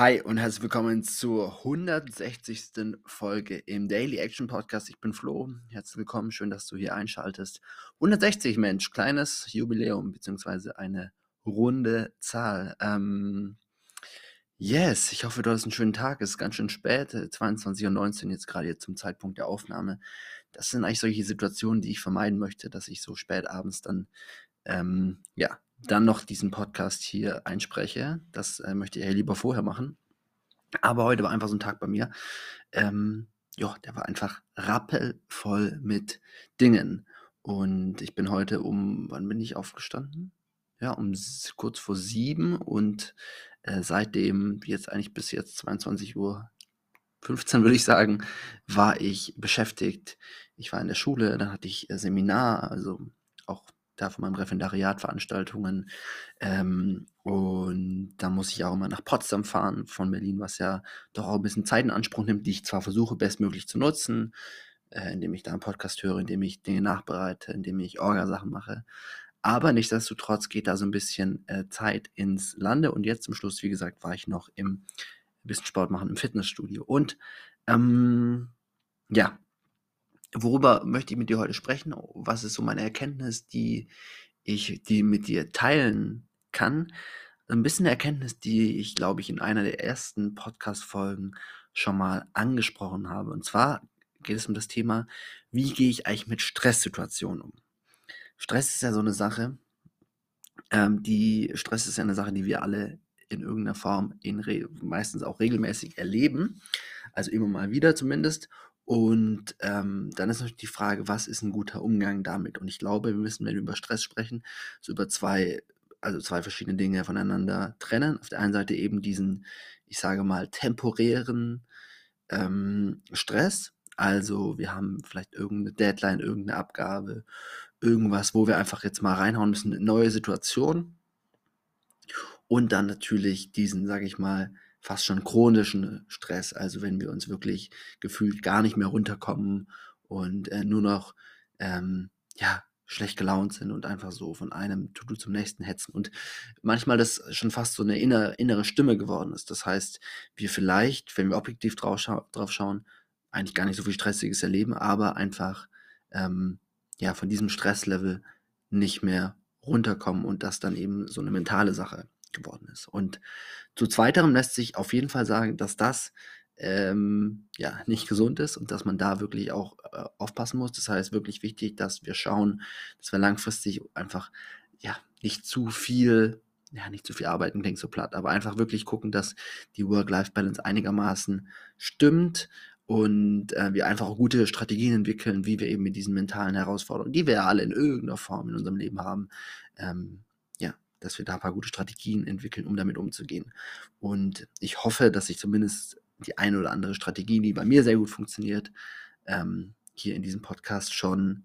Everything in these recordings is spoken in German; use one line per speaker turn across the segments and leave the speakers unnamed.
Hi und herzlich willkommen zur 160. Folge im Daily Action Podcast. Ich bin Flo. Herzlich willkommen, schön, dass du hier einschaltest. 160, Mensch, kleines Jubiläum, beziehungsweise eine runde Zahl. Ähm, yes, ich hoffe, du hast einen schönen Tag. Es ist ganz schön spät, 22.19 Uhr jetzt gerade jetzt zum Zeitpunkt der Aufnahme. Das sind eigentlich solche Situationen, die ich vermeiden möchte, dass ich so spät abends dann ähm, ja, dann noch diesen Podcast hier einspreche. Das äh, möchte ich ja lieber vorher machen. Aber heute war einfach so ein Tag bei mir. Ähm, ja, der war einfach rappelvoll mit Dingen. Und ich bin heute um, wann bin ich aufgestanden? Ja, um kurz vor sieben und äh, seitdem, jetzt eigentlich bis jetzt 22 Uhr 15 würde ich sagen, war ich beschäftigt. Ich war in der Schule, dann hatte ich äh, Seminar, also auch da von meinem Referendariat Veranstaltungen. Ähm, und dann muss ich auch immer nach Potsdam fahren von Berlin, was ja doch auch ein bisschen Zeit in Anspruch nimmt, die ich zwar versuche, bestmöglich zu nutzen, äh, indem ich da einen Podcast höre, indem ich Dinge nachbereite, indem ich Orgasachen mache. Aber nichtsdestotrotz geht da so ein bisschen äh, Zeit ins Lande. Und jetzt zum Schluss, wie gesagt, war ich noch im bisschen Sport machen im Fitnessstudio. Und ähm, ja, worüber möchte ich mit dir heute sprechen? Was ist so meine Erkenntnis, die ich die mit dir teilen kann? Ein bisschen Erkenntnis, die ich, glaube ich, in einer der ersten Podcast-Folgen schon mal angesprochen habe. Und zwar geht es um das Thema, wie gehe ich eigentlich mit Stresssituationen um? Stress ist ja so eine Sache, ähm, die Stress ist ja eine Sache, die wir alle in irgendeiner Form in meistens auch regelmäßig erleben, also immer mal wieder zumindest. Und ähm, dann ist natürlich die Frage, was ist ein guter Umgang damit? Und ich glaube, wir müssen, wenn wir über Stress sprechen, so über zwei, also zwei verschiedene Dinge voneinander trennen. Auf der einen Seite eben diesen, ich sage mal, temporären ähm, Stress. Also wir haben vielleicht irgendeine Deadline, irgendeine Abgabe, irgendwas, wo wir einfach jetzt mal reinhauen müssen, eine neue Situation. Und dann natürlich diesen, sage ich mal, fast schon chronischen Stress. Also wenn wir uns wirklich gefühlt gar nicht mehr runterkommen und äh, nur noch ähm, ja, schlecht gelaunt sind und einfach so von einem To-Do zum nächsten hetzen. Und manchmal das schon fast so eine innere, innere Stimme geworden ist. Das heißt, wir vielleicht, wenn wir objektiv drauf, schau drauf schauen, eigentlich gar nicht so viel Stressiges erleben, aber einfach ähm, ja, von diesem Stresslevel nicht mehr runterkommen und das dann eben so eine mentale Sache geworden ist. Und zu zweiterem lässt sich auf jeden Fall sagen, dass das ähm, ja nicht gesund ist und dass man da wirklich auch äh, aufpassen muss. Das heißt, wirklich wichtig, dass wir schauen, dass wir langfristig einfach ja nicht zu viel ja, nicht zu viel arbeiten klingt so platt, aber einfach wirklich gucken, dass die Work-Life-Balance einigermaßen stimmt und äh, wir einfach auch gute Strategien entwickeln, wie wir eben mit diesen mentalen Herausforderungen, die wir ja alle in irgendeiner Form in unserem Leben haben, ähm, dass wir da ein paar gute Strategien entwickeln, um damit umzugehen. Und ich hoffe, dass ich zumindest die eine oder andere Strategie, die bei mir sehr gut funktioniert, ähm, hier in diesem Podcast schon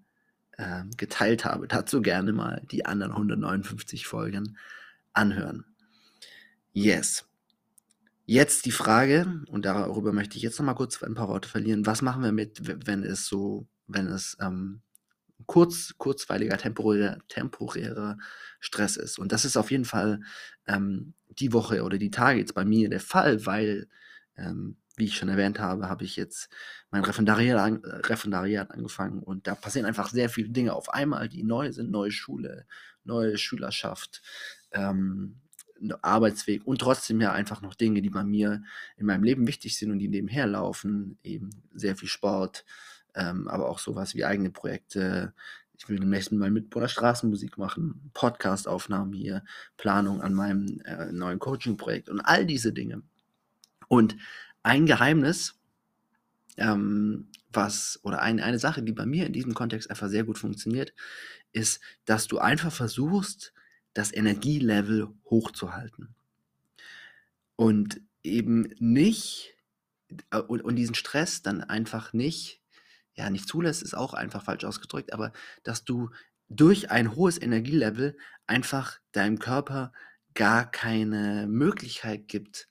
ähm, geteilt habe. Dazu gerne mal die anderen 159 Folgen anhören. Yes. Jetzt die Frage, und darüber möchte ich jetzt noch mal kurz ein paar Worte verlieren. Was machen wir mit, wenn es so, wenn es ähm, kurz, kurzweiliger, temporärer, temporärer Stress ist. Und das ist auf jeden Fall ähm, die Woche oder die Tage jetzt bei mir der Fall, weil, ähm, wie ich schon erwähnt habe, habe ich jetzt mein Referendariat, an, Referendariat angefangen und da passieren einfach sehr viele Dinge auf einmal, die neu sind, neue Schule, neue Schülerschaft, ähm, Arbeitsweg und trotzdem ja einfach noch Dinge, die bei mir in meinem Leben wichtig sind und die nebenher laufen, eben sehr viel Sport, ähm, aber auch sowas wie eigene Projekte. Ich will demnächst mit meinem Mitbewohner Straßenmusik machen, Podcast-Aufnahmen hier, Planung an meinem äh, neuen Coaching-Projekt und all diese Dinge. Und ein Geheimnis, ähm, was, oder ein, eine Sache, die bei mir in diesem Kontext einfach sehr gut funktioniert, ist, dass du einfach versuchst, das Energielevel hochzuhalten. Und eben nicht, äh, und, und diesen Stress dann einfach nicht ja, nicht zulässt, ist auch einfach falsch ausgedrückt, aber dass du durch ein hohes Energielevel einfach deinem Körper gar keine Möglichkeit gibt,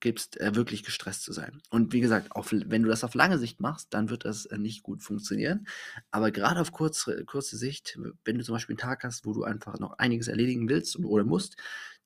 gibst, äh, wirklich gestresst zu sein. Und wie gesagt, auf, wenn du das auf lange Sicht machst, dann wird das äh, nicht gut funktionieren. Aber gerade auf kurze, kurze Sicht, wenn du zum Beispiel einen Tag hast, wo du einfach noch einiges erledigen willst oder musst,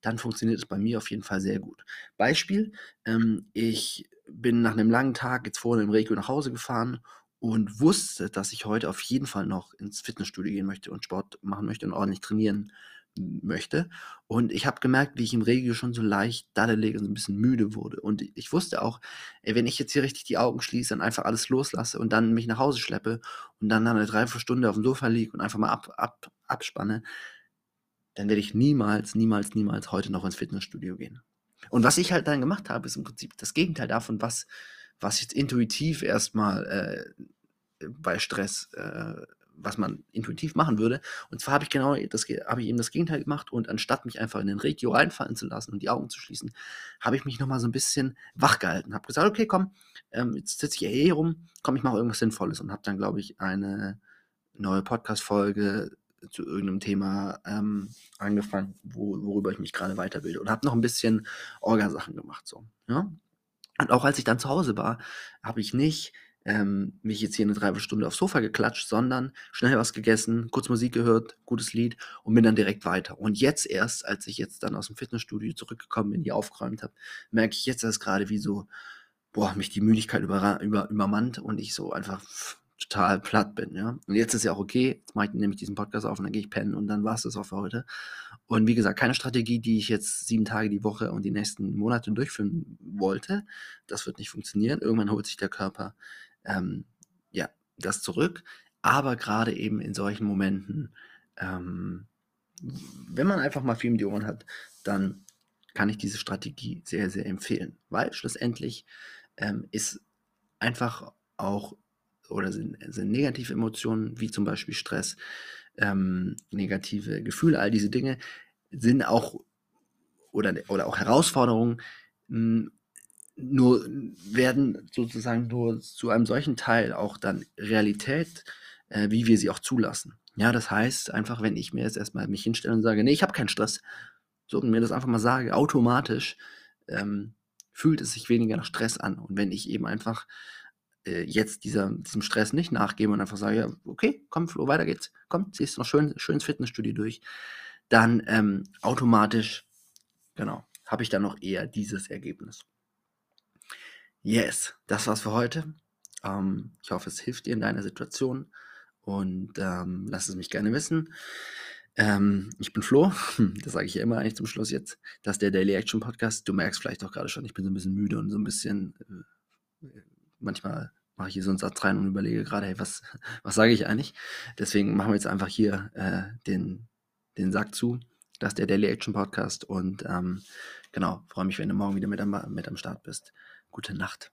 dann funktioniert es bei mir auf jeden Fall sehr gut. Beispiel, ähm, ich bin nach einem langen Tag jetzt vorne im Regio nach Hause gefahren und wusste, dass ich heute auf jeden Fall noch ins Fitnessstudio gehen möchte und Sport machen möchte und ordentlich trainieren möchte. Und ich habe gemerkt, wie ich im Regio schon so leicht daddelig und so ein bisschen müde wurde. Und ich wusste auch, wenn ich jetzt hier richtig die Augen schließe und einfach alles loslasse und dann mich nach Hause schleppe und dann eine Dreiviertelstunde auf dem Sofa liege und einfach mal ab, ab, abspanne, dann werde ich niemals, niemals, niemals heute noch ins Fitnessstudio gehen. Und was ich halt dann gemacht habe, ist im Prinzip das Gegenteil davon, was, was jetzt intuitiv erstmal äh, bei Stress äh, was man intuitiv machen würde. Und zwar habe ich genau das, habe ich eben das Gegenteil gemacht und anstatt mich einfach in den Regio reinfallen zu lassen und die Augen zu schließen, habe ich mich nochmal so ein bisschen wach gehalten. Habe gesagt, okay, komm, ähm, jetzt sitze ich hier eh rum, komm, ich mache irgendwas Sinnvolles und habe dann, glaube ich, eine neue Podcast-Folge zu irgendeinem Thema ähm, angefangen, wo, worüber ich mich gerade weiterbilde und habe noch ein bisschen Orgasachen gemacht. So, ja? Und auch als ich dann zu Hause war, habe ich nicht ähm, mich jetzt hier eine Dreiviertelstunde aufs Sofa geklatscht, sondern schnell was gegessen, kurz Musik gehört, gutes Lied und bin dann direkt weiter. Und jetzt erst, als ich jetzt dann aus dem Fitnessstudio zurückgekommen bin, hier aufgeräumt habe, merke ich jetzt erst gerade, wie so, boah, mich die Müdigkeit über, über, übermannt und ich so einfach total platt bin, ja. Und jetzt ist ja auch okay, jetzt mache ich nämlich diesen Podcast auf und dann gehe ich pennen und dann war es das auch für heute. Und wie gesagt, keine Strategie, die ich jetzt sieben Tage die Woche und die nächsten Monate durchführen wollte. Das wird nicht funktionieren. Irgendwann holt sich der Körper ähm, ja, das zurück. Aber gerade eben in solchen Momenten, ähm, wenn man einfach mal viel um die Ohren hat, dann kann ich diese Strategie sehr, sehr empfehlen. Weil schlussendlich ähm, ist einfach auch oder sind, sind negative Emotionen, wie zum Beispiel Stress, ähm, negative Gefühle, all diese Dinge, sind auch oder, oder auch Herausforderungen mh, hm, nur werden sozusagen nur zu einem solchen Teil auch dann Realität, äh, wie wir sie auch zulassen. Ja, das heißt einfach, wenn ich mir jetzt erstmal mich hinstelle und sage, nee, ich habe keinen Stress, so und mir das einfach mal sage, automatisch ähm, fühlt es sich weniger nach Stress an. Und wenn ich eben einfach äh, jetzt dieser, diesem Stress nicht nachgebe und einfach sage, ja, okay, komm, Flo, weiter geht's, komm, ziehst noch schön, schön ins Fitnessstudio durch, dann ähm, automatisch, genau, habe ich dann noch eher dieses Ergebnis. Yes, das war's für heute. Ähm, ich hoffe, es hilft dir in deiner Situation und ähm, lass es mich gerne wissen. Ähm, ich bin Flo, das sage ich ja immer eigentlich zum Schluss jetzt. Das ist der Daily Action Podcast. Du merkst vielleicht auch gerade schon, ich bin so ein bisschen müde und so ein bisschen, äh, manchmal mache ich hier so einen Satz rein und überlege gerade, hey, was, was sage ich eigentlich? Deswegen machen wir jetzt einfach hier äh, den, den Sack zu. Das ist der Daily Action Podcast und ähm, genau, freue mich, wenn du morgen wieder mit am, mit am Start bist. Gute Nacht.